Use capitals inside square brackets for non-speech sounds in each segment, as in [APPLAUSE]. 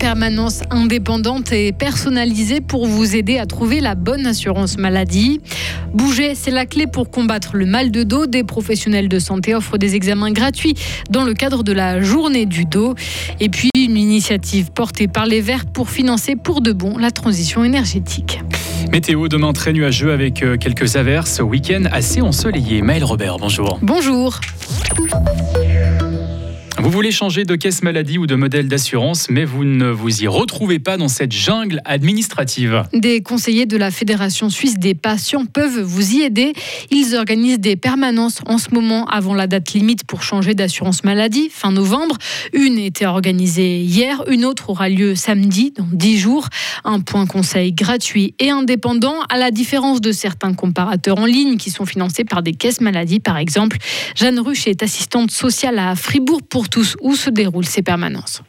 permanence indépendante et personnalisée pour vous aider à trouver la bonne assurance maladie. Bouger, c'est la clé pour combattre le mal de dos. Des professionnels de santé offrent des examens gratuits dans le cadre de la journée du dos. Et puis une initiative portée par les Verts pour financer pour de bon la transition énergétique. Météo demain très nuageux avec euh, quelques averses. Week-end assez ensoleillé. Maël Robert, bonjour. Bonjour. Vous voulez changer de caisse maladie ou de modèle d'assurance, mais vous ne vous y retrouvez pas dans cette jungle administrative. Des conseillers de la Fédération suisse des patients peuvent vous y aider. Ils organisent des permanences en ce moment avant la date limite pour changer d'assurance maladie, fin novembre. Une était organisée hier, une autre aura lieu samedi, dans 10 jours. Un point conseil gratuit et indépendant, à la différence de certains comparateurs en ligne qui sont financés par des caisses maladie, par exemple. Jeanne Ruche est assistante sociale à Fribourg pour où se déroulent ces permanences.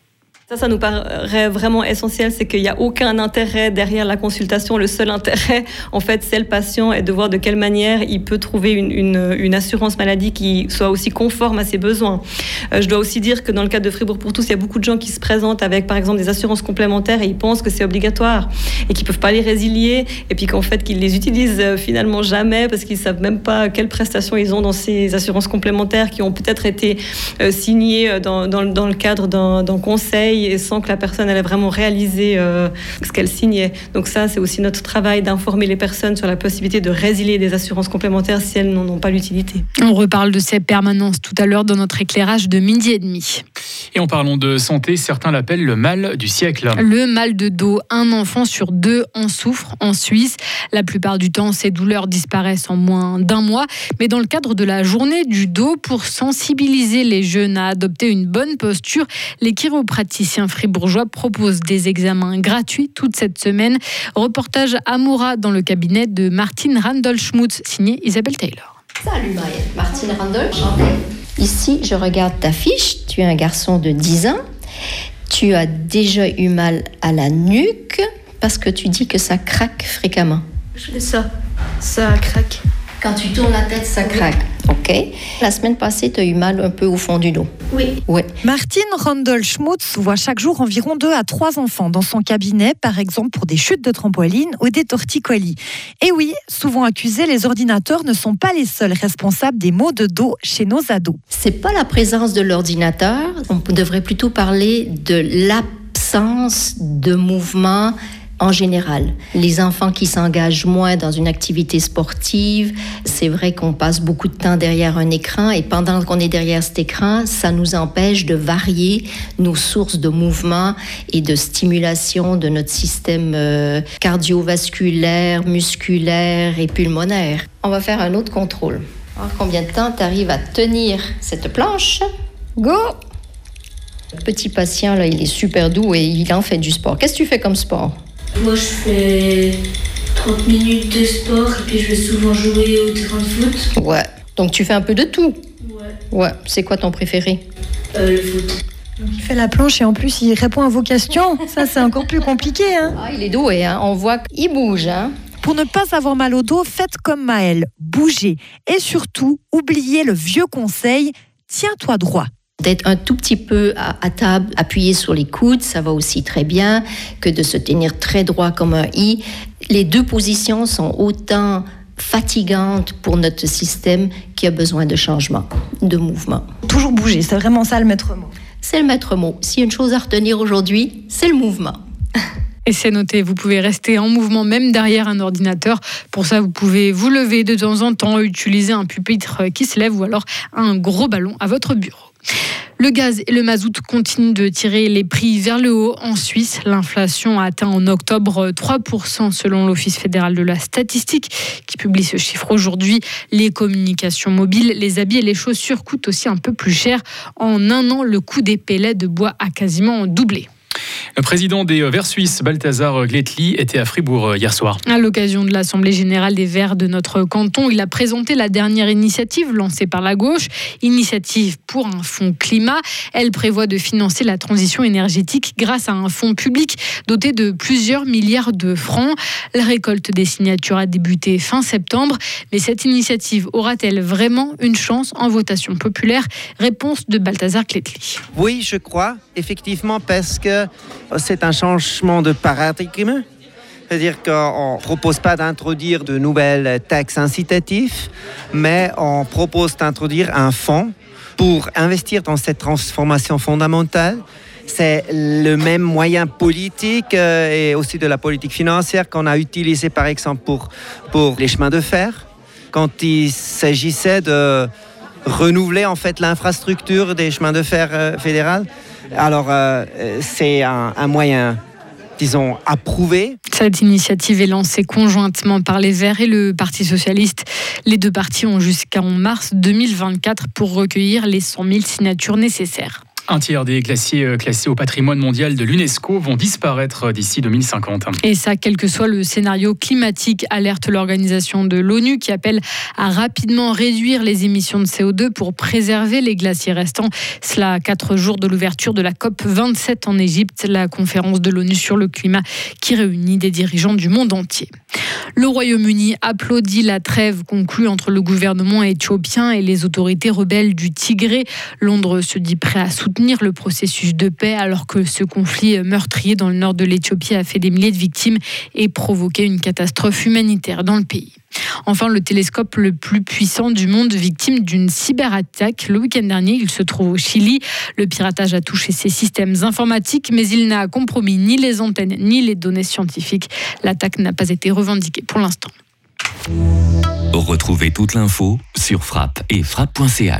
Ça, ça nous paraît vraiment essentiel, c'est qu'il n'y a aucun intérêt derrière la consultation. Le seul intérêt, en fait, c'est le patient et de voir de quelle manière il peut trouver une, assurance maladie qui soit aussi conforme à ses besoins. Euh, je dois aussi dire que dans le cadre de Fribourg pour tous, il y a beaucoup de gens qui se présentent avec, par exemple, des assurances complémentaires et ils pensent que c'est obligatoire et qu'ils peuvent pas les résilier et puis qu'en fait, qu'ils les utilisent euh, finalement jamais parce qu'ils savent même pas quelles prestations ils ont dans ces assurances complémentaires qui ont peut-être été euh, signées dans le cadre d'un conseil et sans que la personne ait vraiment réalisé euh, ce qu'elle signait. Donc ça, c'est aussi notre travail d'informer les personnes sur la possibilité de résilier des assurances complémentaires si elles n'en ont pas l'utilité. On reparle de ces permanences tout à l'heure dans notre éclairage de midi et demi. Et en parlant de santé, certains l'appellent le mal du siècle. Le mal de dos, un enfant sur deux en souffre en Suisse. La plupart du temps, ces douleurs disparaissent en moins d'un mois. Mais dans le cadre de la journée du dos, pour sensibiliser les jeunes à adopter une bonne posture, les chiropraticiens fribourgeois propose des examens gratuits toute cette semaine. Reportage à Moura dans le cabinet de Martine Randall-Schmutz, signé Isabelle Taylor. Salut Maëlle, Martine Randall, Ici, je regarde ta fiche. Tu es un garçon de 10 ans. Tu as déjà eu mal à la nuque parce que tu dis que ça craque fréquemment. Je fais ça, ça craque. Quand tu tournes la tête, ça craque. OK. La semaine passée, tu as eu mal un peu au fond du dos. Oui. Oui. Martine Randall-Schmutz voit chaque jour environ 2 à 3 enfants dans son cabinet, par exemple pour des chutes de trampoline ou des torticolis. Et oui, souvent accusés, les ordinateurs ne sont pas les seuls responsables des maux de dos chez nos ados. C'est pas la présence de l'ordinateur. On devrait plutôt parler de l'absence de mouvement en général. Les enfants qui s'engagent moins dans une activité sportive, c'est vrai qu'on passe beaucoup de temps derrière un écran et pendant qu'on est derrière cet écran, ça nous empêche de varier nos sources de mouvement et de stimulation de notre système euh, cardiovasculaire, musculaire et pulmonaire. On va faire un autre contrôle. Combien de temps tu arrives à tenir cette planche? Go le petit patient, là, il est super doux et il en fait du sport. Qu'est-ce que tu fais comme sport? Moi, je fais 30 minutes de sport et puis je vais souvent jouer au terrain de foot. Ouais. Donc tu fais un peu de tout Ouais. Ouais. C'est quoi ton préféré? Euh, le foot. Il fait la planche et en plus il répond à vos questions. [LAUGHS] Ça, c'est encore plus compliqué. Hein Ah, il est doué, hein. On voit qu'il bouge, hein. Pour ne pas avoir mal au dos, faites comme Maëlle, bougez. Et surtout, oubliez le vieux conseil, tiens-toi droit. D'être un tout petit peu à, à table, appuyé sur les coudes, ça va aussi très bien que de se tenir très droit comme un i. Les deux positions sont autant fatigantes pour notre système qui a besoin de changement, de mouvement. Toujours bouger, c'est vraiment ça le maître mot. C'est le maître mot. S'il y a une chose à retenir aujourd'hui, c'est le mouvement. [LAUGHS] Et c'est noté, vous pouvez rester en mouvement même derrière un ordinateur. Pour ça, vous pouvez vous lever de temps en temps, utiliser un pupitre qui se lève ou alors un gros ballon à votre bureau. Le gaz et le mazout continuent de tirer les prix vers le haut. En Suisse, l'inflation a atteint en octobre 3% selon l'Office fédéral de la statistique qui publie ce chiffre aujourd'hui. Les communications mobiles, les habits et les chaussures coûtent aussi un peu plus cher. En un an, le coût des pellets de bois a quasiment doublé. Le président des Verts suisses, Balthazar Gletli, était à Fribourg hier soir. À l'occasion de l'Assemblée générale des Verts de notre canton, il a présenté la dernière initiative lancée par la gauche, Initiative pour un fonds climat. Elle prévoit de financer la transition énergétique grâce à un fonds public doté de plusieurs milliards de francs. La récolte des signatures a débuté fin septembre, mais cette initiative aura-t-elle vraiment une chance en votation populaire? Réponse de Balthazar Gletli. Oui, je crois, effectivement, parce que c'est un changement de paradigme. C'est-à-dire qu'on ne propose pas d'introduire de nouvelles taxes incitatives, mais on propose d'introduire un fonds pour investir dans cette transformation fondamentale. C'est le même moyen politique euh, et aussi de la politique financière qu'on a utilisé par exemple pour, les chemins de fer, quand il s'agissait de renouveler en fait l'infrastructure des chemins de fer euh, fédéral. Alors euh, c'est un, un moyen disons, approuvé. Cette initiative est lancée conjointement par les Verts et le Parti Socialiste. Les deux partis ont jusqu'en mars 2024 pour recueillir les 100 000 signatures nécessaires. Un tiers des glaciers euh, classés au patrimoine mondial de l'UNESCO vont disparaître d'ici 2050. Et ça, quel que soit le scénario climatique, alerte l'organisation de l'ONU qui appelle à rapidement réduire les émissions de CO2 pour préserver les glaciers restants. Cela à quatre jours de l'ouverture de la COP 27 en Égypte, la conférence de l'ONU sur le climat qui réunit des dirigeants du monde entier. Le Royaume-Uni applaudit la trêve conclue entre le gouvernement éthiopien et les autorités rebelles du Tigré. Londres se dit prêt à soutenir le processus de paix alors que ce conflit meurtrier dans le nord de l'Éthiopie a fait des milliers de victimes et provoqué une catastrophe humanitaire dans le pays. Enfin, le télescope le plus puissant du monde, victime d'une cyberattaque. Le week-end dernier, il se trouve au Chili. Le piratage a touché ses systèmes informatiques, mais il n'a compromis ni les antennes ni les données scientifiques. L'attaque n'a pas été revendiquée pour l'instant. Retrouvez toute l'info sur frappe et frappe.ch.